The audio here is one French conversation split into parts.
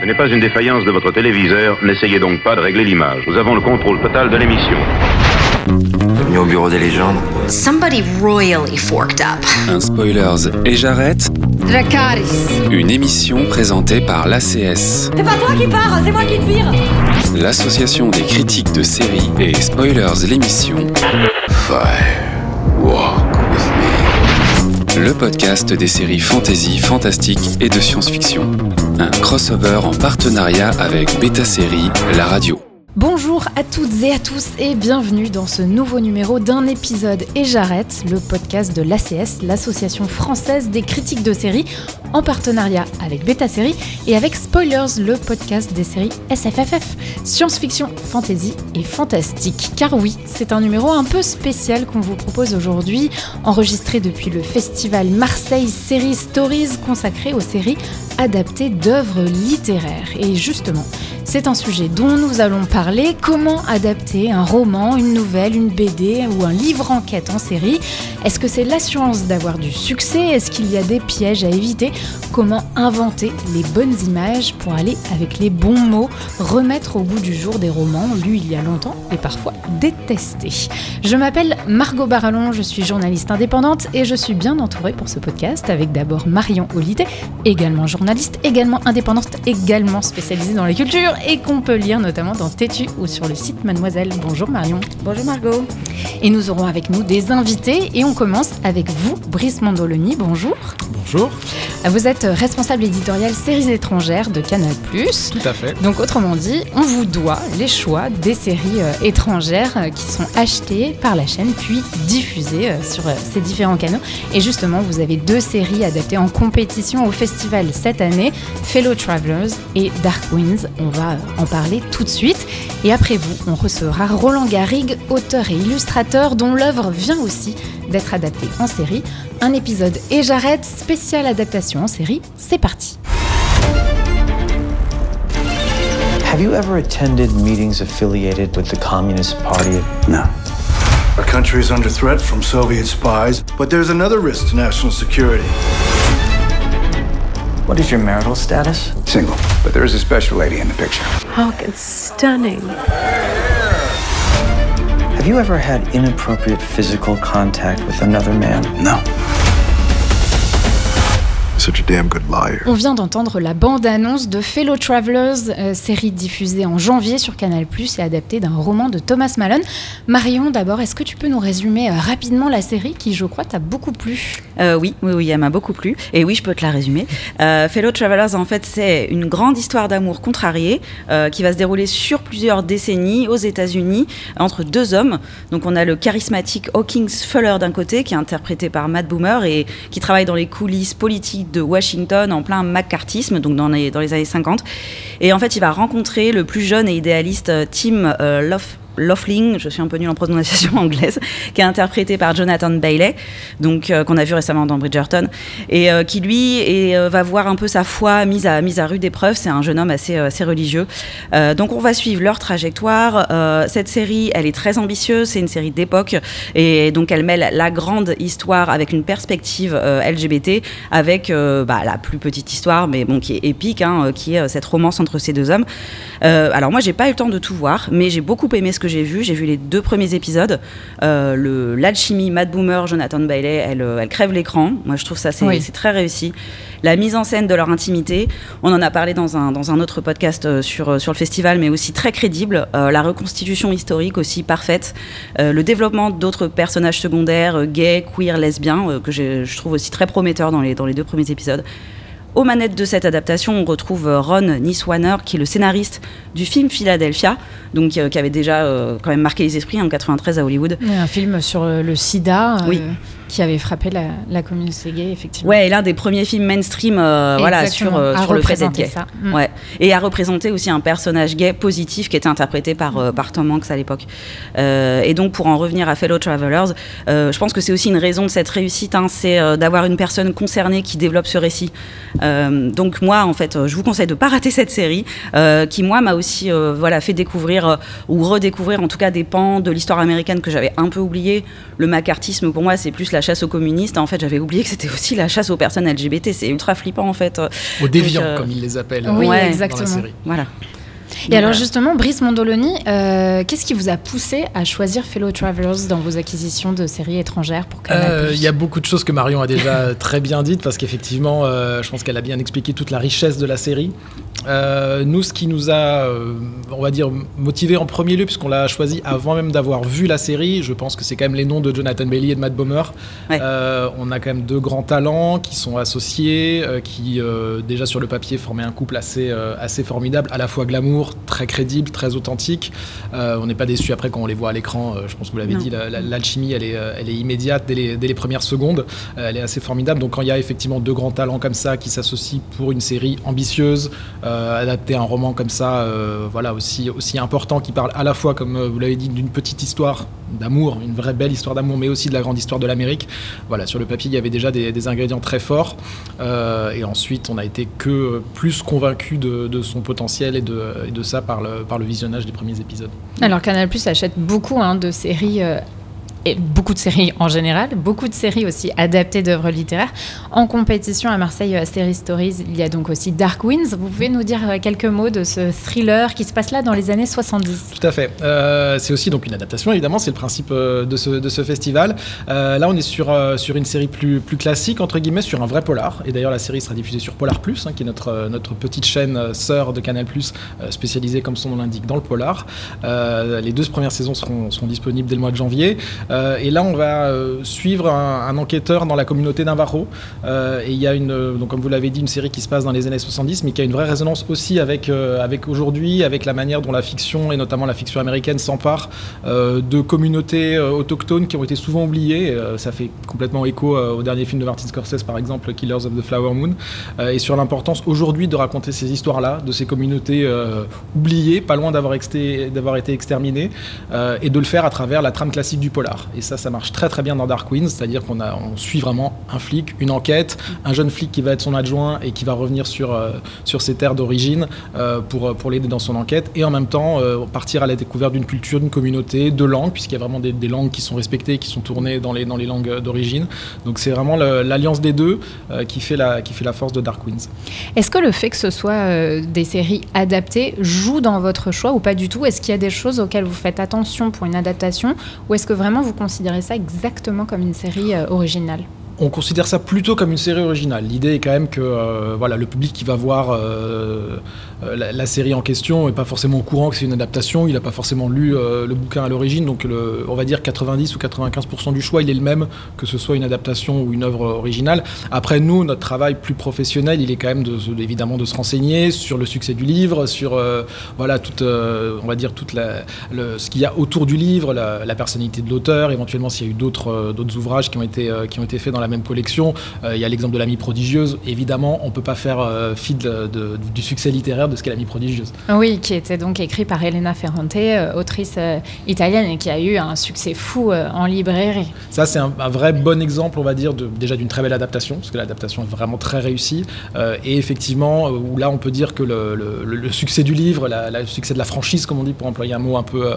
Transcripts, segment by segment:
Ce n'est pas une défaillance de votre téléviseur, n'essayez donc pas de régler l'image. Nous avons le contrôle total de l'émission. Bienvenue au bureau des légendes. Somebody royally forked up. Un spoilers et j'arrête. Dracaris. Une émission présentée par l'ACS, C'est pas toi qui pars, c'est moi qui te vire. l'association des critiques de séries et spoilers l'émission, le podcast des séries fantasy, fantastique et de science-fiction. Un crossover en partenariat avec Beta Série, la radio. Bonjour à toutes et à tous et bienvenue dans ce nouveau numéro d'un épisode Et j'arrête, le podcast de l'ACS, l'association française des critiques de séries, en partenariat avec Beta Série et avec Spoilers, le podcast des séries SFFF, science-fiction, fantasy et fantastique. Car oui, c'est un numéro un peu spécial qu'on vous propose aujourd'hui, enregistré depuis le festival Marseille Série Stories consacré aux séries adaptées d'œuvres littéraires. Et justement, c'est un sujet dont nous allons parler. Comment adapter un roman, une nouvelle, une BD ou un livre enquête en série? Est-ce que c'est l'assurance d'avoir du succès? Est-ce qu'il y a des pièges à éviter? Comment inventer les bonnes images pour aller avec les bons mots, remettre au bout du jour des romans lus il y a longtemps et parfois détestés Je m'appelle Margot Barallon, je suis journaliste indépendante et je suis bien entourée pour ce podcast avec d'abord Marion Olité, également journaliste, également indépendante, également spécialisée dans la culture et qu'on peut lire notamment dans Tétu ou sur le site Mademoiselle. Bonjour Marion. Bonjour Margot. Et nous aurons avec nous des invités et on commence avec vous, Brice Mandoloni. Bonjour. Bonjour. Vous êtes responsable éditorial séries étrangères de Canal+. Tout à fait. Donc autrement dit, on vous doit les choix des séries euh, étrangères euh, qui sont achetées par la chaîne puis diffusées euh, sur ces différents canaux. Et justement, vous avez deux séries adaptées en compétition au festival cette année, Fellow Travelers et Dark Winds. On va en parler tout de suite. Et après vous, on recevra Roland Garrigue, auteur et illustrateur dont l'œuvre vient aussi d'être adaptée en série. Un épisode et j'arrête, spéciale adaptation en série. C'est parti. Have you ever attended meetings affiliated with the Communist Party? No. Our country is under threat from Soviet spies, but there's another risk to national security. What is your marital status? Single, but there is a special lady in the picture. Oh, it's stunning. Have you ever had inappropriate physical contact with another man? No. On vient d'entendre la bande-annonce de Fellow Travelers, euh, série diffusée en janvier sur Canal+, et adaptée d'un roman de Thomas Malone. Marion, d'abord, est-ce que tu peux nous résumer euh, rapidement la série qui, je crois, t'a beaucoup plu? Euh, oui, oui, oui, elle m'a beaucoup plu. Et oui, je peux te la résumer. Euh, Fellow Travelers, en fait, c'est une grande histoire d'amour contrarié euh, qui va se dérouler sur plusieurs décennies aux États-Unis entre deux hommes. Donc, on a le charismatique Hawkins Fuller d'un côté, qui est interprété par Matt Boomer et qui travaille dans les coulisses politiques de Washington en plein McCarthyisme, donc dans les, dans les années 50. Et en fait, il va rencontrer le plus jeune et idéaliste euh, Tim euh, Love. Loughlin, je suis un peu nulle en prononciation anglaise, qui est interprété par Jonathan Bailey, donc euh, qu'on a vu récemment dans Bridgerton, et euh, qui lui euh, va voir un peu sa foi mise à rude épreuve. C'est un jeune homme assez religieux. Donc on va suivre leur trajectoire. Cette série, elle est très ambitieuse. C'est une série d'époque, et donc elle mêle la grande histoire avec une perspective LGBT, avec bah, la plus petite histoire, mais qui est épique, hein, qui est cette romance entre ces deux hommes. Alors moi, j'ai pas eu le temps de tout voir, mais j'ai beaucoup aimé ce que j'ai vu. J'ai vu les deux premiers épisodes. Euh, l'alchimie, Matt Boomer, Jonathan Bailey, elle, euh, elle crève l'écran. Moi, je trouve ça c'est Oui. très réussi. La mise en scène de leur intimité, on en a parlé dans un dans un autre podcast euh, sur euh, sur le festival, mais aussi très crédible. Euh, la reconstitution historique aussi parfaite. Euh, le développement d'autres personnages secondaires, gays, queer, lesbiens, que je trouve aussi très prometteur dans les dans les deux premiers épisodes. Aux manettes de cette adaptation, on retrouve euh, Ron Niswaner, qui est le scénariste du film Philadelphia, donc euh, qui avait déjà euh, quand même marqué les esprits en 93 à Hollywood. Un film sur le sida euh, Oui. qui avait frappé la, la communauté gay, effectivement. Ouais, et l'un des premiers films mainstream, voilà, sur, sur le fait d'être gay. ça. Mm. Ouais, et à représenter aussi un personnage gay positif qui était interprété par euh, par Tom Hanks à l'époque. Et donc pour en revenir à Fellow Travelers, je pense que c'est aussi une raison de cette réussite, hein, c'est d'avoir une personne concernée qui développe ce récit. Euh, donc moi, en fait, euh, je vous conseille de pas rater cette série, euh, qui moi m'a aussi euh, voilà fait découvrir euh, ou redécouvrir en tout cas des pans de l'histoire américaine que j'avais un peu oublié. Le macartisme pour moi, c'est plus la chasse aux communistes. En fait, j'avais oublié que c'était aussi la chasse aux personnes LGBT. C'est ultra flippant en fait. Aux déviants, Donc, euh, comme ils les appellent Oui, euh, dans exactement. la série. Voilà. Et alors justement, Brice Mondoloni, euh, qu'est-ce qui vous a poussé à choisir Fellow Travelers dans vos acquisitions de séries étrangères pour Euh, Il y a beaucoup de choses que Marion a déjà très bien dites parce qu'effectivement, euh, je pense qu'elle a bien expliqué toute la richesse de la série. Euh, nous, ce qui nous a, euh, on va dire, motivé en premier lieu, puisqu'on l'a choisi avant même d'avoir vu la série, je pense que c'est quand même les noms de Jonathan Bailey et de Matt Bomer. Ouais. Euh, on a quand même deux grands talents qui sont associés, qui déjà sur le papier formaient un couple assez, assez formidable, à la fois glamour, très crédible, très authentique. On n'est pas déçu après quand on les voit à l'écran. je pense que vous l'avez dit, la- la- l'alchimie, elle est, elle est immédiate dès les, dès les premières secondes. Elle est assez formidable. Donc quand il y a effectivement deux grands talents comme ça qui s'associent pour une série ambitieuse, adapter un roman comme ça, euh, voilà aussi aussi important qui parle à la fois, comme euh, vous l'avez dit, d'une petite histoire d'amour, une vraie belle histoire d'amour, mais aussi de la grande histoire de l'Amérique. Voilà, sur le papier, il y avait déjà des, ingrédients très forts. Euh, et ensuite, on a été que euh, plus convaincus de, son potentiel et de, de ça par le, par le visionnage des premiers épisodes. Alors Canal Plus achète beaucoup hein, de séries. Euh, et beaucoup de séries en général, beaucoup de séries aussi adaptées d'œuvres littéraires. En compétition à Marseille, à Série Stories, il y a donc aussi Dark Winds. Vous pouvez nous dire euh, quelques mots de ce thriller qui se passe là dans les années 70 Tout à fait. Euh, c'est aussi donc une adaptation, évidemment, c'est le principe euh, de ce, festival. Euh, là, on est sur, euh, sur une série plus, plus classique, entre guillemets, sur un vrai polar. Et d'ailleurs, la série sera diffusée sur Polar Plus, hein, qui est notre, euh, notre petite chaîne euh, sœur de Canal Plus, euh, spécialisée, comme son nom l'indique, dans le polar. Euh, les deux premières saisons seront disponibles dès le mois de janvier. Euh, et là, on va euh, suivre un, enquêteur dans la communauté Navarro. Euh, et il y a une, donc, comme vous l'avez dit, une série qui se passe dans les années 70, mais qui a une vraie résonance aussi avec, avec aujourd'hui, avec la manière dont la fiction, et notamment la fiction américaine, s'empare de communautés autochtones qui ont été souvent oubliées. Ça fait complètement écho au dernier film de Martin Scorsese, par exemple, Killers of the Flower Moon, et sur l'importance aujourd'hui de raconter ces histoires-là, de ces communautés oubliées, pas loin d'avoir été exterminées, et de le faire à travers la trame classique du polar. Et ça, ça marche très très bien dans Dark Winds, c'est-à-dire qu'on suit vraiment un flic, une enquête, un jeune flic qui va être son adjoint et qui va revenir sur, euh, sur ses terres d'origine euh, pour, pour l'aider dans son enquête, et en même temps euh, partir à la découverte d'une culture, d'une communauté, de langues, puisqu'il y a vraiment des, langues qui sont respectées, qui sont tournées dans les, dans les langues d'origine. Donc c'est vraiment l'alliance des deux euh, qui, fait la, qui fait la force de Dark Winds. Est-ce que le fait que ce soit euh, des séries adaptées joue dans votre choix ou pas du tout? Est-ce qu'il y a des choses auxquelles vous faites attention pour une adaptation? Ou est-ce que vraiment vous considérez ça exactement comme une série euh, originale? On considère ça plutôt comme une série originale. L'idée est quand même que euh, voilà, le public qui va voir euh, euh, la, série en question n'est pas forcément au courant que c'est une adaptation, il n'a pas forcément lu le bouquin à l'origine, donc on va dire 90 ou 95% du choix, il est le même que ce soit une adaptation ou une œuvre originale. Après, nous, notre travail plus professionnel, il est quand même de, de- évidemment de se renseigner sur le succès du livre, sur voilà, toute, on va dire toute ce qu'il y a autour du livre, la, personnalité de l'auteur, éventuellement s'il y a eu d'autres d'autres ouvrages qui ont été qui ont été faits dans la même collection. Euh, il y a l'exemple de l'amie prodigieuse. Évidemment, on peut pas faire euh, fi de- de- du succès littéraire de ce qu'est l'amie prodigieuse. Oui, qui était donc écrit par Elena Ferrante, euh, autrice euh, italienne et qui a eu un succès fou en librairie. Ça, c'est un, un vrai bon exemple, on va dire, de, déjà d'une très belle adaptation, parce que l'adaptation est vraiment très réussie. Et effectivement, où là, on peut dire que le, le- le- le succès du livre, la- la- le succès de la franchise, comme on dit, pour employer un mot un peu,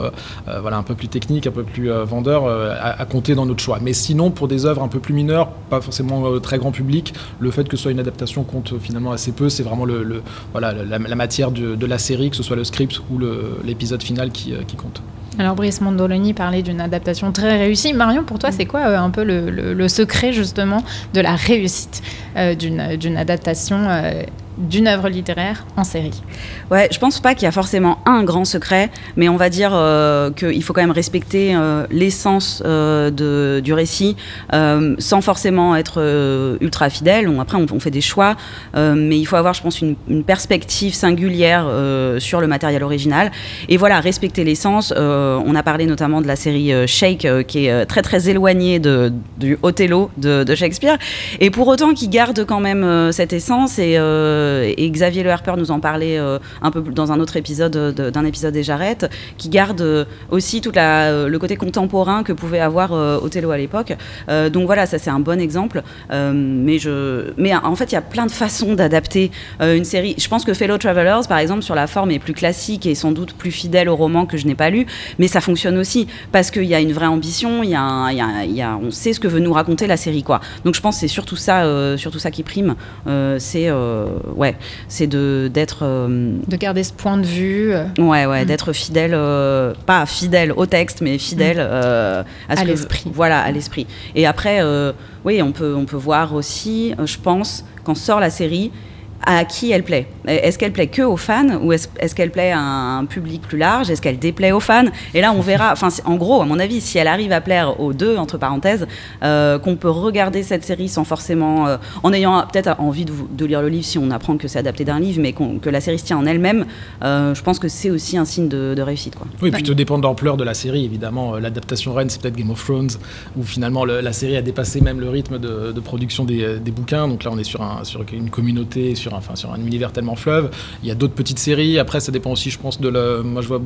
voilà, un peu plus technique, un peu plus vendeur, a, a compté dans notre choix. Mais sinon, pour des œuvres un peu plus mineures, pas forcément euh, très grand public, le fait que ce soit une adaptation compte finalement assez peu. C'est vraiment la, matière de, la série, que ce soit le script ou l'épisode final qui, euh, qui compte. Alors Brice Mondoloni parlait d'une adaptation très réussie. Marion, pour toi, c'est quoi euh, un peu le, secret justement de la réussite d'une adaptation d'une œuvre littéraire en série Ouais, je pense pas qu'il y a forcément un grand secret, mais on va dire euh, qu'il faut quand même respecter euh, l'essence euh, du récit, sans forcément être ultra fidèle. On- après, on, fait des choix, mais il faut avoir, je pense, une, perspective singulière sur le matériel original. Et voilà, respecter l'essence. On a parlé notamment de la série Shake, qui est très très éloignée de, du Othello de, de Shakespeare, et pour autant qui garde quand même cette essence. Et, et Xavier Le Harper nous en parlait euh, un peu dans un autre épisode euh, d'un épisode des Jarrettes, qui garde euh, aussi tout le côté contemporain que pouvait avoir euh, Othello à l'époque. Euh, donc voilà, ça c'est un bon exemple. Euh, mais je, mais en fait, il y a plein de façons d'adapter euh, une série. Je pense que Fellow Travelers, par exemple, sur la forme est plus classique et sans doute plus fidèle au roman que je n'ai pas lu. mais ça fonctionne aussi parce qu'il y a une vraie ambition, y a, on sait ce que veut nous raconter la série, quoi. Donc je pense que c'est surtout ça, euh, surtout ça qui prime. Euh, c'est euh, ouais, c'est de d'être euh, De garder ce point de vue. euh, Ouais, ouais, Mm. d'être fidèle, euh, pas fidèle au texte, mais fidèle euh, à, À l'esprit. Voilà, à l'esprit. Et après, oui, on peut, on peut voir aussi, je pense, quand sort la série, à qui elle plaît. Est-ce qu'elle plaît que aux fans ou est-ce qu'elle plaît à un public plus large? Est-ce qu'elle déplaît aux fans? Et là, on verra. Enfin, en gros, à mon avis, si elle arrive à plaire aux deux, entre parenthèses, euh, qu'on peut regarder cette série sans forcément, euh, en ayant peut-être envie de, lire le livre si on apprend que c'est adapté d'un livre, mais que la série se tient en elle-même, euh, je pense que c'est aussi un signe de, de réussite, quoi. Oui, puis tout dépend de l'ampleur de la série, évidemment. L'adaptation reine, c'est peut-être Game of Thrones, où finalement le- la série a dépassé même le rythme de, production des, bouquins. Donc là, on est sur une communauté, sur un, enfin, sur un univers tellement fleuve. Il y a d'autres petites séries. Après, ça dépend aussi, je pense, de le. Moi, je vois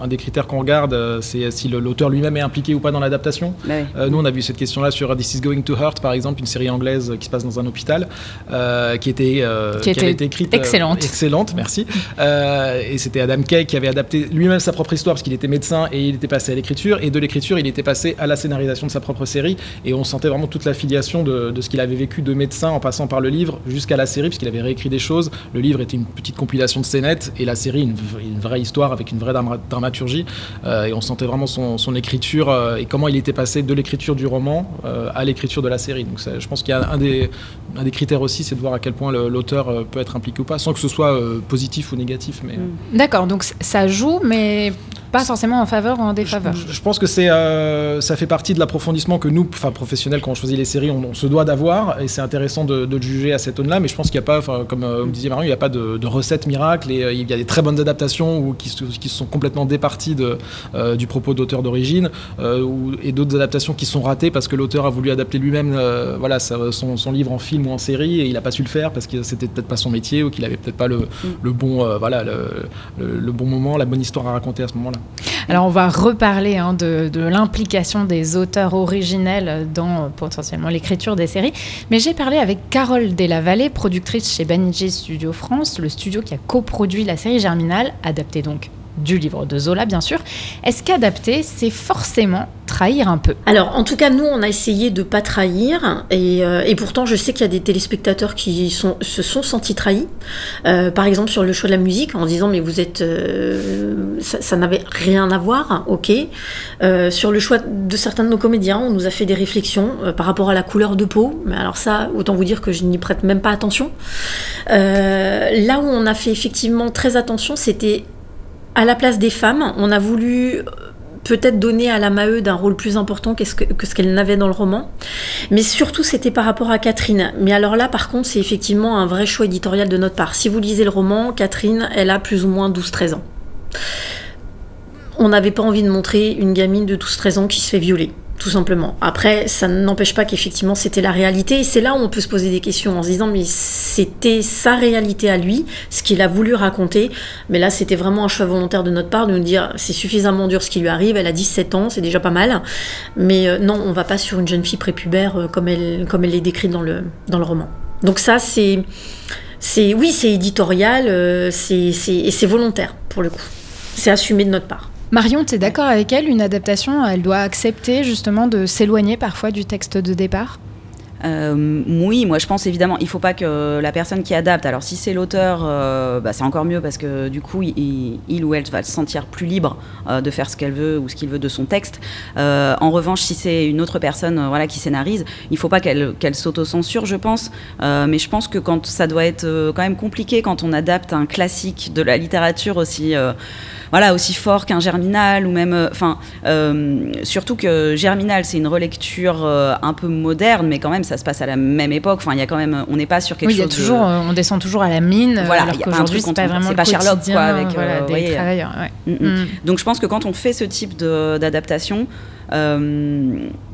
un des critères qu'on regarde, euh, c'est si l'auteur lui-même est impliqué ou pas dans l'adaptation. Bah. Euh, nous, on a vu cette question-là sur This is Going to Hurt, par exemple, une série anglaise qui se passe dans un hôpital, euh, qui était, euh, Qui était été écrite. excellente. excellente, merci. Et c'était Adam Kay qui avait adapté lui-même sa propre histoire parce qu'il était médecin et il était passé à l'écriture. Et de l'écriture, il était passé à la scénarisation de sa propre série. Et on sentait vraiment toute l'affiliation de, de ce qu'il avait vécu de médecin en passant par le livre jusqu'à la série, puisqu'il avait réécrit des choses. Le livre était une petite compilation de scénettes et la série, une, vraie histoire avec une vraie drama- dramaturgie. Euh, et on sentait vraiment son, écriture euh, et comment il était passé de l'écriture du roman euh, à l'écriture de la série. Donc je pense qu'il y a un des, un des critères aussi, c'est de voir à quel point l'auteur peut être impliqué ou pas, sans que ce soit positif ou négatif. Mais, euh, D'accord, donc ça joue, mais pas forcément en faveur ou en défaveur. je, je pense que c'est, euh, ça fait partie de l'approfondissement que nous, enfin professionnels, quand on choisit les séries, on, on se doit d'avoir, et c'est intéressant de, de le juger à cette aune-là. Mais je pense qu'il n'y a pas, comme euh, me disait Marion, il n'y a pas de, de recette miracle, et euh, il y a des très bonnes adaptations ou qui, se- qui sont complètement départies de, euh, du propos d'auteur d'origine, et d'autres adaptations qui sont ratées parce que l'auteur a voulu adapter lui-même, voilà, sa- son, son livre en film ou en série, et il n'a pas su le faire parce que c'était peut-être pas son métier ou qu'il avait peut-être pas le, le bon, voilà, le, le- le bon moment, la bonne histoire à raconter à ce moment-là. Alors on va reparler hein, de, l'implication des auteurs originels dans euh, potentiellement l'écriture des séries, mais j'ai parlé avec Carole Delavallée, productrice chez Banijé Studio France, le studio qui a coproduit la série Germinal, adaptée donc du livre de Zola bien sûr. Est-ce qu'adapter, c'est forcément trahir un peu? Alors, en tout cas, nous, on a essayé de pas trahir, et, euh, pourtant, je sais qu'il y a des téléspectateurs qui se sont sentis trahis. Euh, par exemple, sur le choix de la musique, en disant mais vous êtes, euh, ça, ça n'avait rien à voir, ok. Sur le choix de certains de nos comédiens, on nous a fait des réflexions par rapport à la couleur de peau, mais alors ça, autant vous dire que je n'y prête même pas attention. Là où on a fait effectivement très attention, c'était à la place des femmes, on a voulu euh, peut-être donner à la Maheude un rôle plus important que ce que, que ce qu'elle n'avait dans le roman. Mais surtout, c'était par rapport à Catherine. Mais alors là, par contre, c'est effectivement un vrai choix éditorial de notre part. Si vous lisez le roman, Catherine, elle a plus ou moins 12-13 ans. On n'avait pas envie de montrer une gamine de 12-13 ans qui se fait violer. Tout simplement. Après, ça n'empêche pas qu'effectivement c'était la réalité. Et c'est là où on peut se poser des questions en se disant, mais c'était sa réalité à lui, ce qu'il a voulu raconter. Mais là, c'était vraiment un choix volontaire de notre part de nous dire, c'est suffisamment dur ce qui lui arrive. Elle a 17 ans, c'est déjà pas mal. Mais euh, non, on va pas sur une jeune fille prépubère euh, comme elle, comme elle est décrite dans le, dans le roman. Donc ça, c'est, c'est, oui, c'est éditorial, euh, c'est, c'est, et c'est volontaire pour le coup. C'est assumé de notre part. Marion, tu es d'accord avec elle Une adaptation, elle doit accepter justement de s'éloigner parfois du texte de départ? Euh, oui, moi je pense évidemment, il faut pas que la personne qui adapte, alors si c'est l'auteur, euh, bah, c'est encore mieux parce que du coup il, il ou elle va se sentir plus libre euh, de faire ce qu'elle veut ou ce qu'il veut de son texte. En revanche, si c'est une autre personne voilà, qui scénarise, il faut pas qu'elle qu'elle s'auto-censure, je pense. Mais je pense que quand ça doit être quand même compliqué quand on adapte un classique de la littérature aussi. Euh, voilà, aussi fort qu'un Germinal ou même, enfin, euh, surtout que Germinal, c'est une relecture euh, un peu moderne, mais quand même, ça se passe à la même époque. Enfin, il y a quand même, on n'est pas sur quelque oui, il y a chose. de- toujours, euh, on descend toujours à la mine, Voilà, alors qu'aujourd'hui c'est pas vraiment c'est pas Sherlock, quoi, avec, voilà, euh, des voyez, travailleurs. ouais. Mm, mm. Mm. Donc je pense que quand on fait ce type d'adaptation,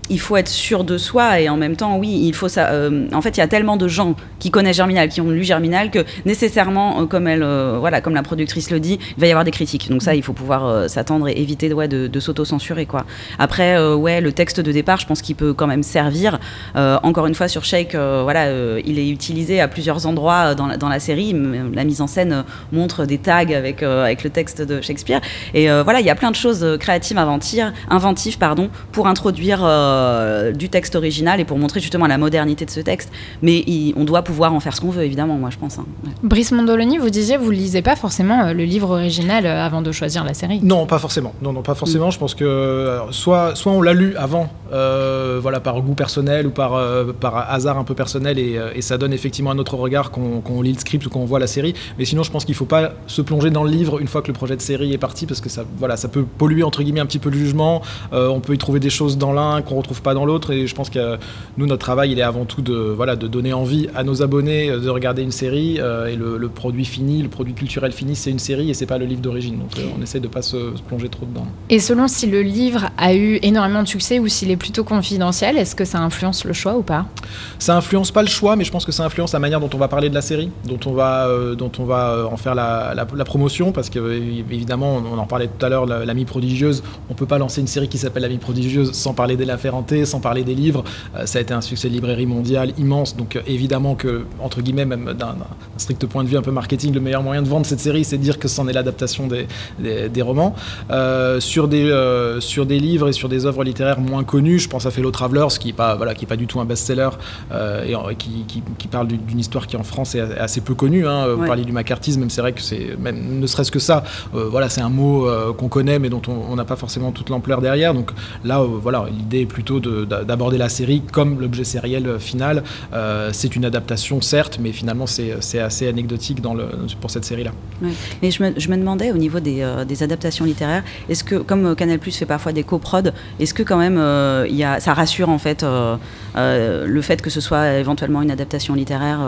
il faut être sûr de soi et en même temps, oui, il faut ça. Euh, en fait, il y a tellement de gens qui connaissent Germinal, qui ont lu Germinal, que nécessairement, euh, comme elle, euh, voilà, comme la productrice le dit, il va y avoir des critiques. Donc ça, il faut pouvoir s'attendre et éviter ouais, de, de s'auto-censurer, quoi. Après, ouais, le texte de départ, je pense qu'il peut quand même servir. encore une fois, sur Shake, voilà, il est utilisé à plusieurs endroits dans la, dans la, série. La mise en scène montre des tags avec avec le texte de Shakespeare. Et voilà, il y a plein de choses créatives, inventives, pardon, pour introduire euh, du texte original et pour montrer justement la modernité de ce texte. Mais on doit pouvoir en faire ce qu'on veut, évidemment, moi je pense. Hein. Brice Mondoloni, vous disiez, vous lisez pas forcément euh, le livre original euh, avant de choisir la série Non, pas forcément. Non, non, pas forcément. Mm. Je pense que soit, soit on l'a lu avant, voilà, par goût personnel ou par, par hasard un peu personnel, et, ça donne effectivement un autre regard qu'on lit le script ou qu'on voit la série. Mais sinon, je pense qu'il faut pas se plonger dans le livre une fois que le projet de série est parti, parce que ça, voilà, ça peut polluer entre guillemets un petit peu le jugement. on peut y trouver des choses dans l'un qu'on retrouve pas dans l'autre. Et je pense que nous, notre travail, il est avant tout de, voilà, de donner envie à nos abonnés euh, de regarder une série. Euh, et le, produit fini, le produit culturel fini, c'est une série et c'est pas le livre d'origine. Donc euh, on essaie de pas se, plonger trop dedans. Et selon si le livre a eu énormément de succès ou s'il est plutôt confidentiel, est-ce que ça influence le choix ou pas? Ça influence pas le choix, mais je pense que ça influence la manière dont on va parler de la série, dont on va, dont on va en faire la, la, promotion, parce que évidemment, on en parlait tout à l'heure, l'ami prodigieuse, on peut pas lancer une série qui s'appelle l'ami prodigieuse sans parler d'Ella Ferrante, sans parler des livres. Euh, ça a été un succès de librairie mondial immense. Donc euh, évidemment que, entre guillemets, même d'un strict point de vue un peu marketing, le meilleur moyen de vendre cette série, c'est de dire que c'en est l'adaptation des, des, romans. Euh, sur, des, sur des livres et sur des œuvres littéraires moins connues, je pense à Fellow Travelers, qui n'est pas, voilà, qui pas du tout un best-seller et qui, qui, parle d'une histoire qui en France est assez peu connue. Hein. Vous parlez du macartisme, même c'est vrai que c'est, même ne serait-ce que ça, voilà, c'est un mot qu'on connaît mais dont on n'a pas forcément toute l'ampleur derrière. Donc là, voilà, l'idée est plutôt de, d'aborder la série comme l'objet sériel final. Euh, c'est une adaptation, certes, mais finalement, c'est assez anecdotique dans le, pour cette série-là. Mais je me, je me, demandais, au niveau des, euh, des adaptations littéraires, est-ce que, comme Canal Plus fait parfois des coprods, est-ce que quand même, euh, il y a, ça rassure en fait le fait que ce soit éventuellement une adaptation littéraire,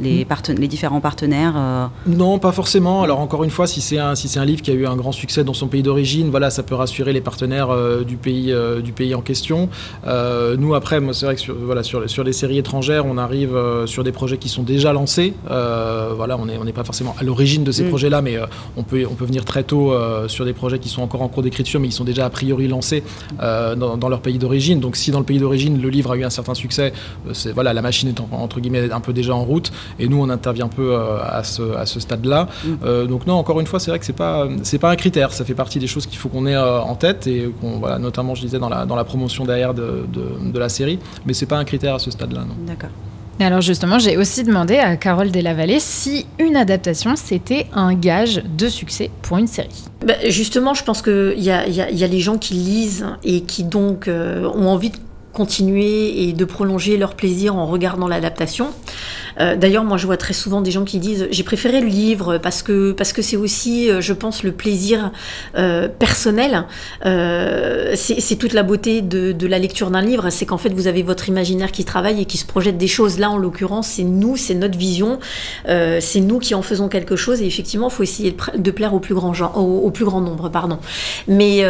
les, mm. les différents partenaires Non, pas forcément. Alors, encore une fois, si c'est un, si un livre qui a eu un grand succès dans son pays d'origine, voilà, ça peut rassurer les partenaires du, pays, du pays en question. Euh, nous, après, c'est vrai que sur, voilà, sur, sur, les séries étrangères, on arrive euh, sur des projets qui sont déjà lancés. Euh, voilà, on n'est on pas forcément à l'origine de ces mm. projets-là, mais on, peut, on peut venir très tôt sur des projets qui sont encore en cours d'écriture, mais qui sont déjà a priori lancés dans, leur pays d'origine. Donc, si dans le pays d'origine, le livre a eu un certain succès, voilà, la machine est entre guillemets un peu déjà en route, et nous, on intervient un peu à ce, à ce stade-là. Mm. donc, non, encore une fois, c'est vrai que c'est pas, c'est pas un critère. Ça fait partie des choses qu'il faut qu'on ait en tête, et voilà, notamment, je disais, dans la, dans la promotion derrière de, de, la série, mais c'est pas un critère à ce stade-là. D'accord. Et alors justement, j'ai aussi demandé à Carole Delavallée si une adaptation, c'était un gage de succès pour une série. Bah, justement, je pense qu'il y a, y, y a, les gens qui lisent et qui donc euh, ont envie de continuer et de prolonger leur plaisir en regardant l'adaptation. Euh, d'ailleurs, moi, je vois très souvent des gens qui disent j'ai préféré le livre parce que parce que c'est aussi, euh, je pense, le plaisir euh, personnel. c'est toute la beauté de, la lecture d'un livre, c'est qu'en fait, vous avez votre imaginaire qui travaille et qui se projette des choses. Là, en l'occurrence, c'est nous, c'est notre vision, c'est nous qui en faisons quelque chose. Et effectivement, il faut essayer de, plaire au plus grand genre, au, plus grand nombre, pardon. Mais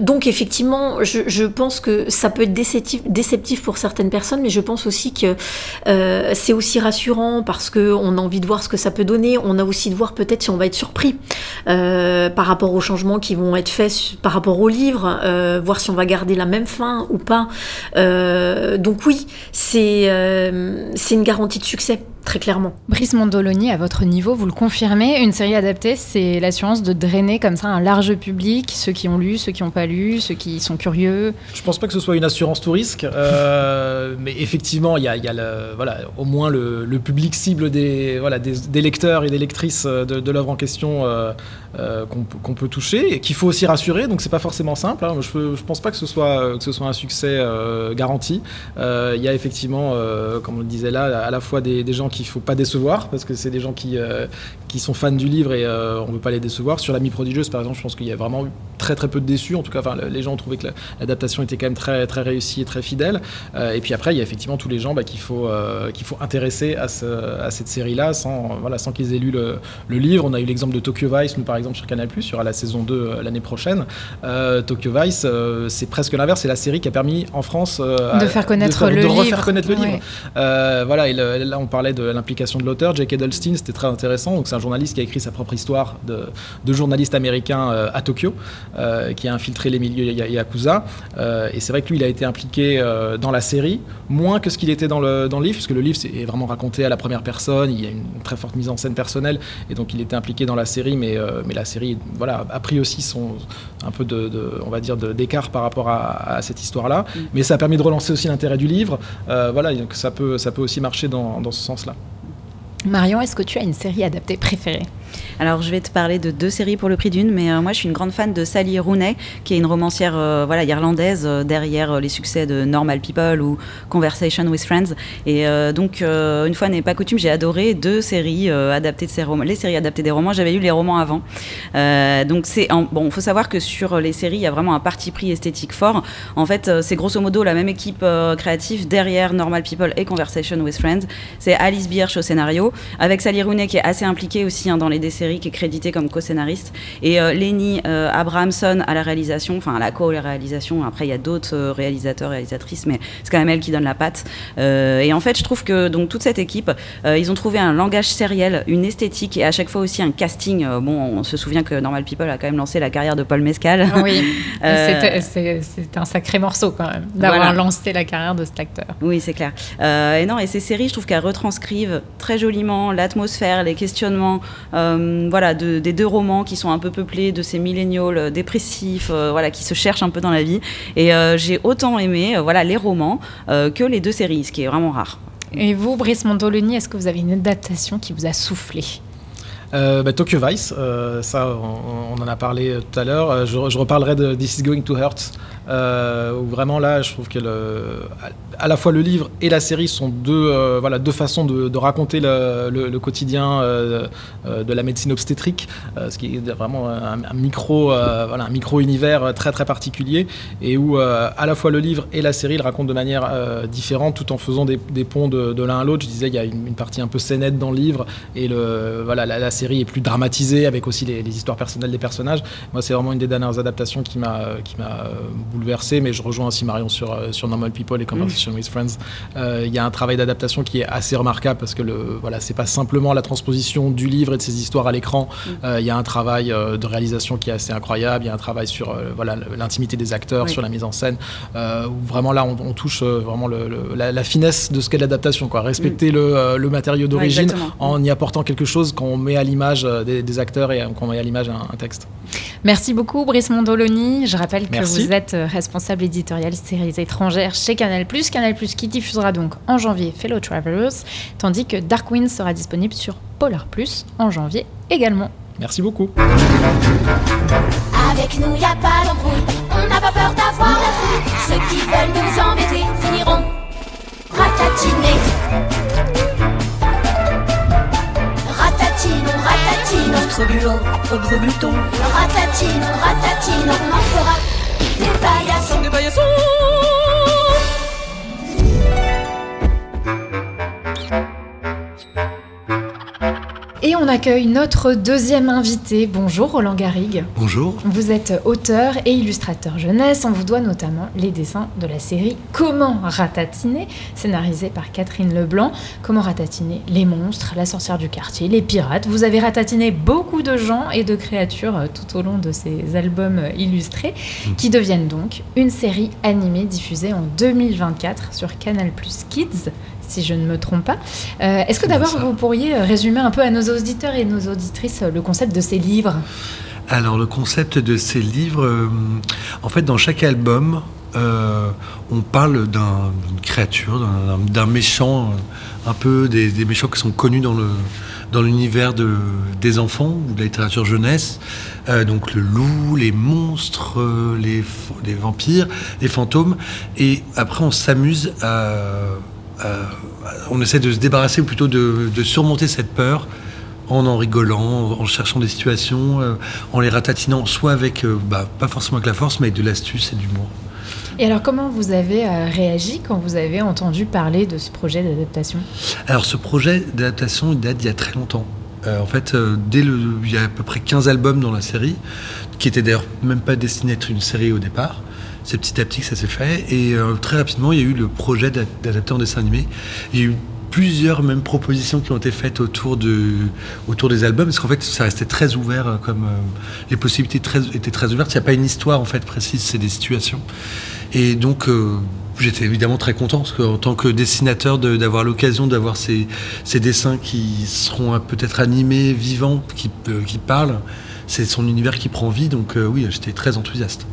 donc, effectivement, je, je, pense que ça peut être déceptif, déceptif pour certaines personnes, mais je pense aussi que c'est aussi rassurant parce qu'on a envie de voir ce que ça peut donner. On a aussi de voir peut-être si on va être surpris euh, par rapport aux changements qui vont être faits par rapport au livre, euh, voir si on va garder la même fin ou pas. Euh, donc oui, c'est c'est une garantie de succès très clairement. Brice Mondoloni, à votre niveau, vous le confirmez, une série adaptée, c'est l'assurance de drainer comme ça un large public, ceux qui ont lu, ceux qui n'ont pas lu, ceux qui sont curieux. Je pense pas que ce soit une assurance tout euh, mais effectivement, il y a, voilà, au moins le, public cible des, voilà, des, lecteurs et des lectrices de, l'œuvre en question euh, euh, qu'on peut toucher et qu'il faut aussi rassurer. Donc c'est pas forcément simple. Hein. Je, ne pense pas que ce soit, que ce soit un succès garanti. Il y a effectivement, comme on le disait là, à la fois des, gens qui qu'il faut pas décevoir parce que c'est des gens qui, euh, qui sont fans du livre et euh, on veut pas les décevoir. Sur l'ami prodigieuse, par exemple, je pense qu'il y a vraiment très très peu de déçus. En tout cas, les gens ont trouvé que la- l'adaptation était quand même très très réussie et très fidèle. Euh, et puis après, il y a effectivement tous les gens bah, qu'il faut euh, qu'il faut intéresser à, ce- à cette série-là sans voilà sans qu'ils aient lu le, le livre. On a eu l'exemple de Tokyo Vice, nous par exemple sur Canal+, sur la saison 2 euh, l'année prochaine. Tokyo Vice, c'est presque l'inverse. C'est la série qui a permis en France De faire connaître le de refaire livre. connaître le livre. Voilà, et le- là on parlait de l'implication de l'auteur, J.K. Edelstein, c'était très intéressant. Donc c'est un journaliste qui a écrit sa propre histoire de, de journaliste américain à Tokyo, euh, qui a infiltré les milieux ya- yakuza. Euh, et c'est vrai que lui, il a été impliqué euh, dans la série, moins que ce qu'il était dans le, dans le livre, puisque le livre est vraiment raconté à la première personne. Il y a une très forte mise en scène personnelle, et donc il était impliqué dans la série, mais, euh, mais la série, voilà, a pris aussi son un peu de, de- on va dire, d'écart par rapport à, à cette histoire-là. Mais ça a permis de relancer aussi l'intérêt du livre. Euh, voilà, donc ça peut, ça peut aussi marcher dans, dans ce sens-là. Marion, est-ce que tu as une série adaptée préférée? Alors, je vais te parler de deux séries pour le prix d'une, mais euh, moi, je suis une grande fan de Sally Rooney, qui est une romancière euh, voilà, irlandaise euh, derrière les succès de Normal People ou Conversation with Friends. Et donc, une fois n'est pas coutume, j'ai adoré deux séries adaptées de ces romans. Les séries adaptées des romans, j'avais lu les romans avant. Donc, c'est bon, il faut savoir que sur les séries, il y a vraiment un parti pris esthétique fort. En fait, c'est grosso modo la même équipe créative derrière Normal People et Conversation with Friends. C'est Alice Biersch au scénario, avec Sally Rooney qui est assez impliquée aussi hein, dans les deux séries, qui est créditée comme co-scénariste, et euh, Lenny euh, Abrahamson à la réalisation, enfin à la co-réalisation. Après, il y a d'autres euh, réalisateurs, réalisatrices, mais c'est quand même elle qui donne la patte. Euh, et en fait, je trouve que donc toute cette équipe, ils ont trouvé un langage sériel, une esthétique et à chaque fois aussi un casting. Bon, on se souvient que Normal People a quand même lancé la carrière de Paul Mescal. Oui, c'est- un sacré morceau quand même d'avoir Voilà. lancé la carrière de cet acteur. Oui, c'est clair. Et non, et ces séries, je trouve qu'elles retranscrivent très joliment l'atmosphère, les questionnements, euh, voilà, de- des deux romans qui sont un peu peuplés de ces milléniaux euh, dépressifs, euh, voilà, qui se cherchent un peu dans la vie. Et euh, j'ai autant aimé, euh, voilà, les romans euh, que les deux séries, ce qui est vraiment rare. Et vous, Brice Montoloni, est-ce que vous avez une adaptation qui vous a soufflé? Euh, bah, Tokyo Vice, euh, ça on, on en a parlé euh, tout à l'heure. Euh, Je, je reparlerai de This is Going to Hurt, euh, où vraiment là je trouve que à, la fois le livre et la série sont deux, euh, voilà, deux façons de, raconter le, quotidien euh, euh, de la médecine obstétrique, euh, ce qui est vraiment un, micro, euh, voilà, un micro univers très très particulier et où euh, à la fois le livre et la série le racontent de manière euh, différente tout en faisant des, ponts de, l'un à l'autre. Je disais il y a une, partie un peu scénette dans le livre et voilà, la, série est plus dramatisée avec aussi les, les histoires personnelles des personnages. Moi c'est vraiment une des dernières adaptations qui m'a qui m'a euh, bouleversé, mais je rejoins aussi Marion sur, euh, sur Normal People et Conversation with Friends. Euh, Il y a un travail d'adaptation qui est assez remarquable parce que le, voilà, c'est pas simplement la transposition du livre et de ses histoires à l'écran. Euh, Il y a un travail euh, de réalisation qui est assez incroyable. Il y a un travail sur euh, voilà, l'intimité des acteurs, Oui. sur la mise en scène. euh, où vraiment là, on, on touche euh, vraiment le- le- la, la finesse de ce qu'est l'adaptation. quoi. Respecter le, euh, le matériau d'origine en y apportant quelque chose qu'on met à l'image euh, des, des acteurs et euh, qu'on met à l'image un, un texte. Merci beaucoup, Brice Mondoloni. Je rappelle que Merci. vous êtes euh, responsable éditorial séries étrangères chez Canal+. Canal+, qui diffusera donc en janvier Fellow Travelers, tandis que Darkwing sera disponible sur Polar+, en janvier également. Merci beaucoup. Avec nous, y a pas d'embrouille, on n'a pas peur d'avoir la trouille. Ceux qui veulent nous embêter finiront ratatinés. Ratatinons, ratatinons, Rebulant, rebuton. ratatinons, ratatinons, on en fera on accueille notre deuxième invité. Bonjour Roland Garrigue. Bonjour. Vous êtes auteur et illustrateur jeunesse. On vous doit notamment les dessins de la série Comment ratatiner, scénarisée par Catherine Leblanc. Comment ratatiner les monstres, la sorcière du quartier, les pirates. Vous avez ratatiné beaucoup de gens et de créatures euh, tout au long de ces albums illustrés, qui deviennent donc une série animée diffusée en 2024 sur Canal Kids. Si je ne me trompe pas. Euh, Est-ce que d'abord vous pourriez euh, résumer un peu à nos auditeurs et nos auditrices euh, le concept de ces livres Alors le concept de ces livres, euh, en fait dans chaque album, euh, on parle d'un- d'une créature, d'un- méchant, un peu des, des méchants qui sont connus dans le dans l'univers de, des enfants ou de la littérature jeunesse. Euh, donc le loup, les monstres, les vampires, les fantômes. Et après on s'amuse à, à- on essaie de se débarrasser ou plutôt de, de surmonter cette peur en en rigolant, en cherchant des situations, euh, en les ratatinant, soit avec, euh, bah, pas forcément avec la force, mais avec de l'astuce et de l'humour. Et alors, comment vous avez euh, réagi quand vous avez entendu parler de ce projet d'adaptation? Alors ce projet d'adaptation, il date d'il y a très longtemps. Euh, en fait, euh, dès le, il y a à peu près 15 albums dans la série, qui étaient d'ailleurs même pas destinés à être une série au départ. C'est petit à petit que ça s'est fait. Et euh, très rapidement, il y a eu le projet d'ad- d'adapter en dessin animé. Il y a eu plusieurs mêmes propositions qui ont été faites autour, de, autour des albums, parce qu'en fait, ça restait très ouvert, euh, comme euh, les possibilités étaient très ouvertes. Il n'y a pas une histoire en fait précise, c'est des situations. Et donc, j'étais évidemment très content, parce qu'en tant que dessinateur, de- d'avoir l'occasion d'avoir ces, dessins qui seront peut-être animés, vivants, qui, qui parlent, c'est son univers qui prend vie, donc oui, j'étais très enthousiaste.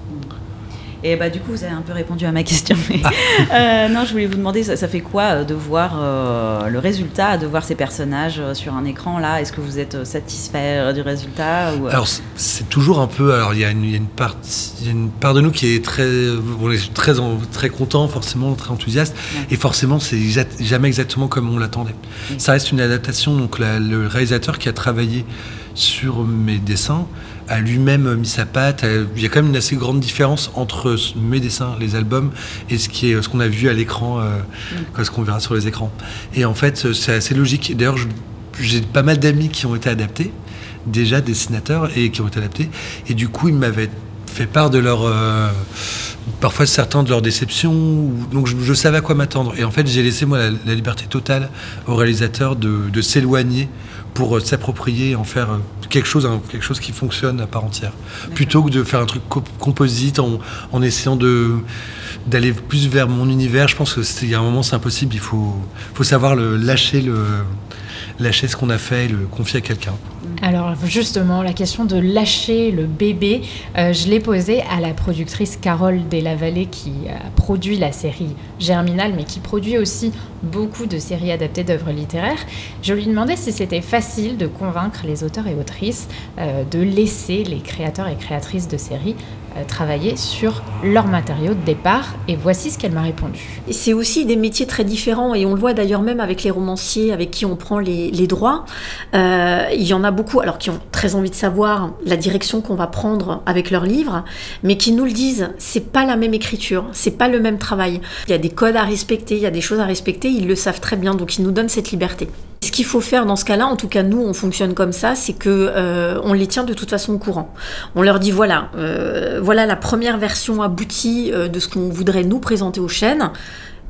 Et bah du coup, vous avez un peu répondu à ma question. mais- Euh, non, je voulais vous demander, ça, ça fait quoi euh, de voir euh, le résultat, de voir ces personnages sur un écran là? Est-ce que vous êtes satisfait du résultat ou, Alors c'est- toujours un peu. Alors il y, a une- il y a une part, il y a une part de nous qui est très, on est très, très content, forcément très enthousiaste, et forcément c'est jamais exactement comme on l'attendait. Ça reste une adaptation. Donc la- le réalisateur qui a travaillé sur mes dessins a lui-même mis sa patte. a- Il y a quand même une assez grande différence entre mes dessins, les albums, et ce qui est ce qu'on a vu à l'écran, euh, ce qu'on verra sur les écrans. Et en fait, c'est assez logique. D'ailleurs, j'ai pas mal d'amis qui ont été adaptés, déjà dessinateurs, et qui ont été adaptés. Et du coup, ils m'avaient fait part de leur. euh, parfois certains de leurs déceptions. ou- Donc je, je savais à quoi m'attendre. Et en fait, j'ai laissé moi la, la liberté totale au réalisateur de, de s'éloigner pour euh, s'approprier et en faire euh, quelque chose, hein, quelque chose qui fonctionne à part entière. Plutôt que de faire un truc co- composite en, en essayant de d'aller plus vers mon univers. Je pense que c'est- il y a un moment c'est impossible. Il faut, faut savoir le lâcher le lâcher ce qu'on a fait et le confier à quelqu'un. Alors justement, la question de lâcher le bébé, euh, je l'ai posée à la productrice Carole Delavallée qui a produit la série Germinal, mais qui produit aussi beaucoup de séries adaptées d'œuvres littéraires. Je lui demandais si c'était facile de convaincre les auteurs et autrices euh, de laisser les créateurs et créatrices de séries euh, travailler sur leur matériau de départ. Et voici ce qu'elle m'a répondu. C'est aussi des métiers très différents et on le voit d'ailleurs même avec les romanciers avec qui on prend les, les droits. Euh, il y en a beaucoup alors qui ont très envie de savoir la direction qu'on va prendre avec leurs livres, mais qui nous le disent. C'est pas la même écriture, c'est pas le même travail. Il y a des codes à respecter, il y a des choses à respecter. Ils le savent très bien, donc ils nous donnent cette liberté. Ce qu'il faut faire dans ce cas-là, en tout cas nous, on fonctionne comme ça, c'est que euh, on les tient de toute façon au courant. On leur dit voilà, euh, voilà la première version aboutie euh, de ce qu'on voudrait nous présenter aux chaînes.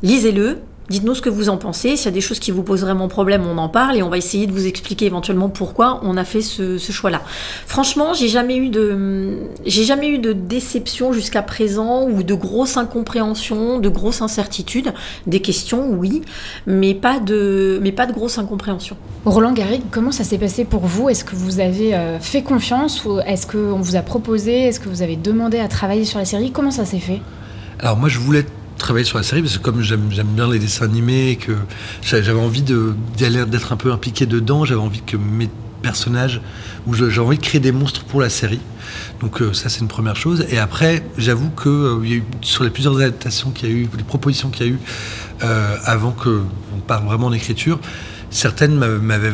Lisez-le. Dites-nous ce que vous en pensez. S'il y a des choses qui vous posent vraiment problème, on en parle et on va essayer de vous expliquer éventuellement pourquoi on a fait ce, ce choix-là. Franchement, j'ai jamais eu de, j'ai jamais eu de déception jusqu'à présent ou de grosse incompréhension, de grosses incertitudes. Des questions, oui, mais pas de, mais pas de grosse incompréhension. Roland Garrigue, comment ça s'est passé pour vous? Est-ce que vous avez euh, fait confiance ou est-ce qu'on vous a proposé? Est-ce que vous avez demandé à travailler sur la série? Comment ça s'est fait? Alors moi je voulais travailler sur la série parce que comme j'aime bien les dessins animés et que j'a- j'avais envie d'être un peu impliqué dedans, j'avais envie que mes personnages ou je- j'avais envie de créer des monstres pour la série. Donc euh, ça c'est une première chose. Et après j'avoue que euh, sur les plusieurs adaptations qu'il y a eu, les propositions qu'il y a eu euh, avant que on parle vraiment d'écriture, certaines m'a- m'avaient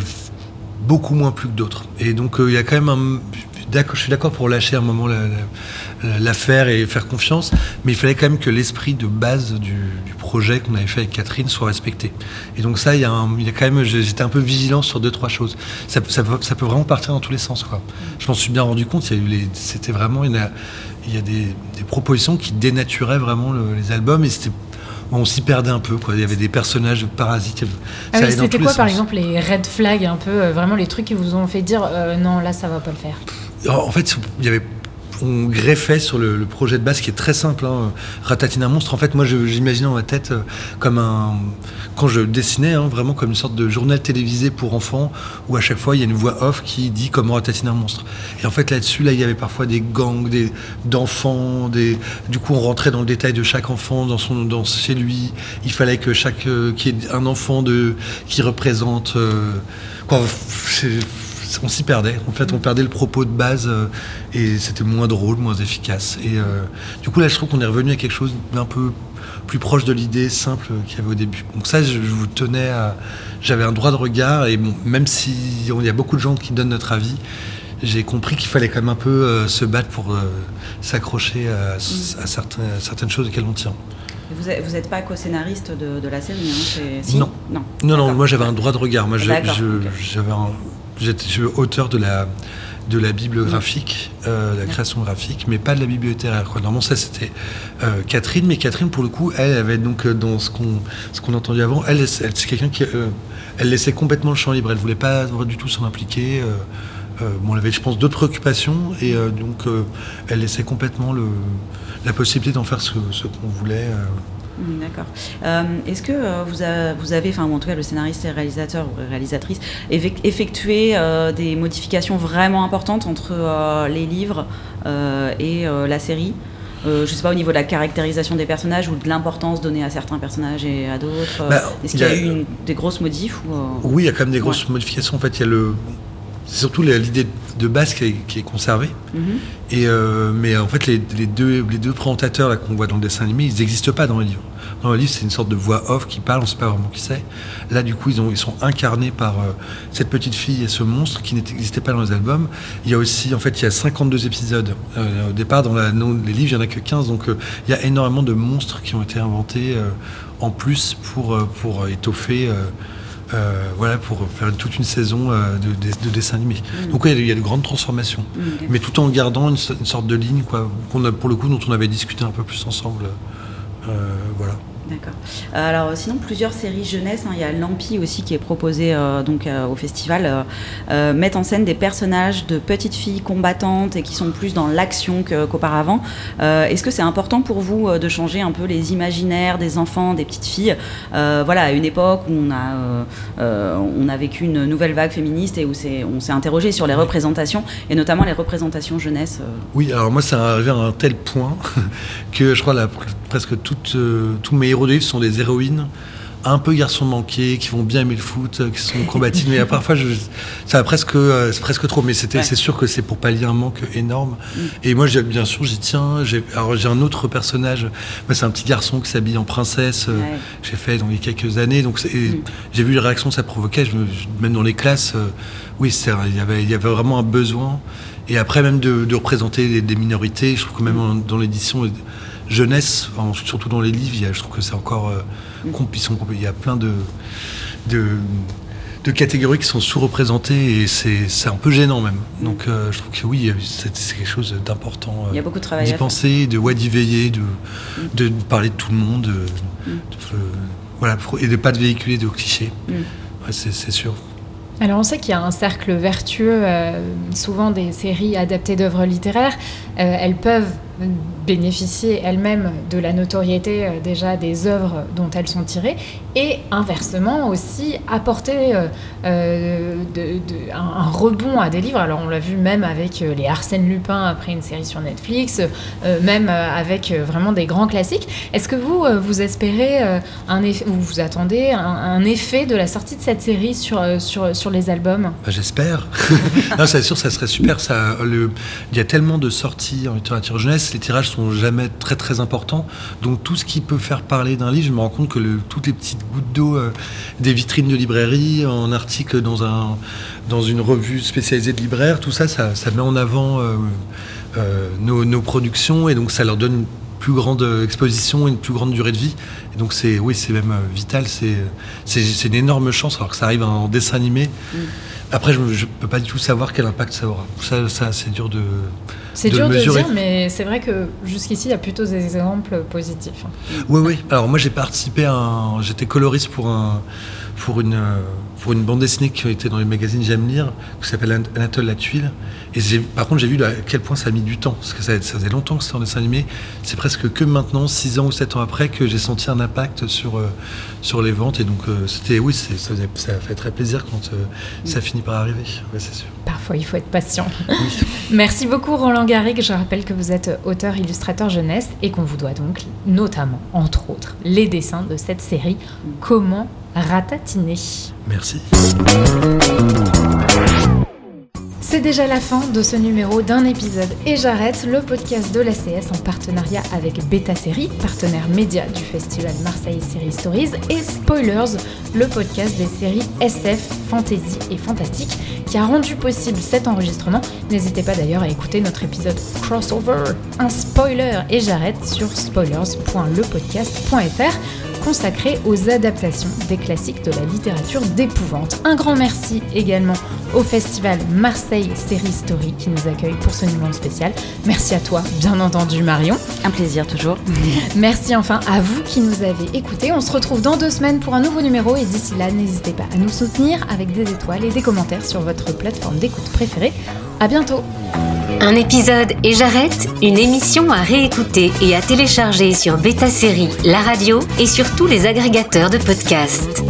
beaucoup moins plu que d'autres. Et donc il y a quand même un je suis d'accord pour lâcher un moment la- la- l'affaire et faire confiance, mais il fallait quand même que l'esprit de base du, projet qu'on avait fait avec Catherine soit respecté. Et donc ça, il y a, quand même, j'étais un peu vigilant sur deux trois choses. Ça, peut- vraiment partir dans tous les sens. Je m'en suis bien rendu compte. C'était vraiment, il y a, il y a des, propositions qui dénaturaient vraiment le- les albums et c'était on s'y perdait un peu. Quoi. Il y avait des personnages parasites. Ça Ah oui, C'était quoi par exemple les red flags un peu, euh, vraiment les trucs qui vous ont fait dire euh, non là ça va pas le faire? En en fait, il y avait on greffait sur le, projet de base qui est très simple. Hein. Ratatine un monstre. En fait, moi, j'imaginais dans ma tête euh, comme un quand je dessinais hein, vraiment comme une sorte de journal télévisé pour enfants où à chaque fois il y a une voix off qui dit comment ratatiner un monstre. Et en fait là-dessus, là, il y avait parfois des gangs, d'enfants. Du coup, on rentrait dans le détail de chaque enfant dans son dans chez lui. Il fallait que chaque euh, qu'il y ait un enfant qui représente. euh, quoi, on s'y perdait. En fait, on perdait le propos de base euh, et c'était moins drôle, moins efficace. Et euh, du coup, là, je trouve qu'on est revenu à quelque chose d'un peu plus proche de l'idée simple qu'il y avait au début. Donc ça, je, vous tenais à... J'avais un droit de regard, et bon, même s'il y a beaucoup de gens qui donnent notre avis, j'ai compris qu'il fallait quand même un peu euh, se battre pour euh, s'accrocher à, à certains- à certaines choses auxquelles on tient. Vous n'êtes pas co-scénariste de, de la série, hein, si Non. Non. Non, non, moi j'avais un droit de regard. Moi, j'avais un- je suis auteur de la, de la Bible graphique, euh, la création graphique, mais pas de la. Quoi. Normalement, ça c'était euh, Catherine, mais Catherine, pour le coup, elle avait donc euh, dans ce qu'on ce qu'on a entendu avant, elle, elle, c'est quelqu'un qui. elle laissait complètement le champ libre. Elle voulait pas du tout s'en impliquer. bon, elle avait, je pense, d'autres préoccupations, et donc elle laissait complètement le, la possibilité d'en faire ce, ce qu'on voulait. D'accord. Euh, Est-ce que euh, vous, a- vous avez, enfin ou en tout cas le scénariste et réalisateur ou réalisatrice, effec- effectué euh, des modifications vraiment importantes entre les livres et la série? Euh, je sais pas au niveau de la caractérisation des personnages ou de l'importance donnée à certains personnages et à d'autres. Bah, Est-ce qu'il y a, il y a- eu une- des grosses modifs ou, euh, Oui, il y a quand même des grosses Ouais. modifications. En fait, il y a le. C'est surtout l'idée de base qui est, qui est conservée. Mhm. Et euh, mais en fait, les, les deux, les deux présentateurs qu'on voit dans le dessin animé, ils n'existent pas dans le livre. Dans le livre, c'est une sorte de voix off qui parle, on ne sait pas vraiment qui c'est. Là, du coup, ils, ont, ils sont incarnés par euh, cette petite fille et ce monstre qui n'existait pas dans les albums. Il y a aussi, en fait, il y a 52 épisodes. Euh, au départ, dans la, les livres, il n'y en a que 15. Donc, euh, il y a énormément de monstres qui ont été inventés en plus pour, pour étoffer. Euh, voilà, pour faire toute une saison euh, de, de, de dessin animé. Mm. Donc, ouais, il y a de grandes transformations. Mm. Mais tout en gardant une sorte de ligne, quoi, qu'on a, pour le coup, dont on avait discuté un peu plus ensemble. Euh, voilà. D'accord. Euh, Alors sinon plusieurs séries jeunesse, hein. il y a Lampi aussi qui est proposé euh, donc euh, au festival, euh, mettent en scène des personnages de petites filles combattantes et qui sont plus dans l'action qu'auparavant. Est-ce que c'est important pour vous de changer un peu les imaginaires des enfants, des petites filles? Voilà, à une époque où on a on a vécu une nouvelle vague féministe et où on s'est interrogé sur les représentations et notamment les représentations jeunesse. Oui, alors moi, ça arrivé à un tel point que je crois la, presque toutes, tous mes héros de livre sont des héroïnes un peu garçons manqués, qui vont bien aimer le foot, euh, qui sont combatives, mais parfois je, ça va presque, euh, c'est presque trop. Mais c'était, Ouais. c'est sûr que c'est pour pallier un manque énorme. Et moi, bien sûr, j'y tiens. J'ai, alors j'ai un autre personnage. Moi, c'est un petit garçon qui s'habille en princesse. euh, Ouais. J'ai fait dans les quelques années. Donc et j'ai vu les réactions que ça provoquait. Je me- je- même dans les classes, euh, oui, il y avait, il y avait vraiment un besoin. Et après, même de, de représenter des, des minorités, je trouve que même en- dans l'édition jeunesse, surtout dans les livres, il y a- je trouve que c'est encore. euh, comp- ils sont comp- il y a plein de, de, de catégories qui sont sous-représentées et c'est, c'est un peu gênant même. Donc euh, je trouve que oui, c'est, quelque chose d'important. Il y a euh, beaucoup de travail D'y à faire. penser, de, ouais, d'y veiller, de, de parler de tout le monde. de- de- voilà, et de pas de véhiculer de clichés. Mm. Ouais, c'est, c'est sûr. Alors on sait qu'il y a un cercle vertueux, euh, souvent des séries adaptées d'œuvres littéraires, euh, elles peuvent bénéficier elles-mêmes de la notoriété euh, déjà des œuvres dont elles sont tirées et inversement aussi apporter euh, euh, un, rebond à des livres. Alors on l'a vu même avec les Arsène Lupin après une série sur Netflix, même avec vraiment des grands classiques. Est-ce que vous, vous espérez un effet, ou vous attendez un, effet de la sortie de cette série sur, sur, sur les albums? Bah, J'espère. c'est sûr, ça serait super. Ça, le, il y a tellement de sorties en littérature jeunesse, les tirages sont jamais très très importants. Donc tout ce qui peut faire parler d'un livre, je me rends compte que le, toutes les petites gouttes d'eau euh, des vitrines de librairie, en article dans, un, dans une revue spécialisée de libraire, tout ça, ça, ça met en avant euh, euh, nos, nos productions et donc ça leur donne une plus grande exposition et une plus grande durée de vie. Et donc c'est oui, c'est même vital. C'est c'est c'est une énorme chance alors que ça arrive en dessin animé. Après, je ne peux pas du tout savoir quel impact ça aura. Ça, ça c'est dur de. C'est dur de dire, mais c'est vrai que jusqu'ici, il y a plutôt des exemples positifs. Oui, oui. Alors moi, j'ai participé à un. J'étais coloriste pour un pour une euh, pour une bande dessinée qui était dans les magazines J'aime lire, qui s'appelle An- Anatole la tuile. Et par contre, j'ai vu à quel point ça a mis du temps, parce que ça, ça faisait longtemps que c'était en dessin animé. C'est presque que maintenant, 6 ans ou 7 ans après, que j'ai senti un impact sur euh, sur les ventes. Et donc, euh, c'était oui, ça, faisait- ça fait très plaisir quand euh, ça finit par arriver. Ouais, c'est sûr. Parfois, il faut être patient. Merci beaucoup, Roland Garrigue. Je rappelle que vous êtes auteur, illustrateur jeunesse et qu'on vous doit donc, notamment, entre autres, les dessins de cette série Comment ratatiner. Merci. C'est déjà la fin de ce numéro d'un épisode et j'arrête le podcast de l'ACS en partenariat avec Beta Série, partenaire média du festival Marseille Série Stories, et Spoilers, le podcast des séries SF, fantasy et fantastique qui a rendu possible cet enregistrement. N'hésitez pas d'ailleurs à écouter notre épisode Crossover, un spoiler et j'arrête sur spoilers.lepodcast.fr consacré aux adaptations des classiques de la littérature d'épouvante. Un grand merci également au festival Marseille Série Story qui nous accueille pour ce numéro spécial. Merci à toi, bien entendu Marion. Un plaisir toujours. Merci enfin à vous qui nous avez écoutés. On se retrouve dans deux semaines pour un nouveau numéro et d'ici là, n'hésitez pas à nous soutenir avec des étoiles et des commentaires sur votre plateforme d'écoute préférée. À bientôt. Un épisode et j'arrête, une émission à réécouter et à télécharger sur Beta Série, la radio et sur tous les agrégateurs de podcasts.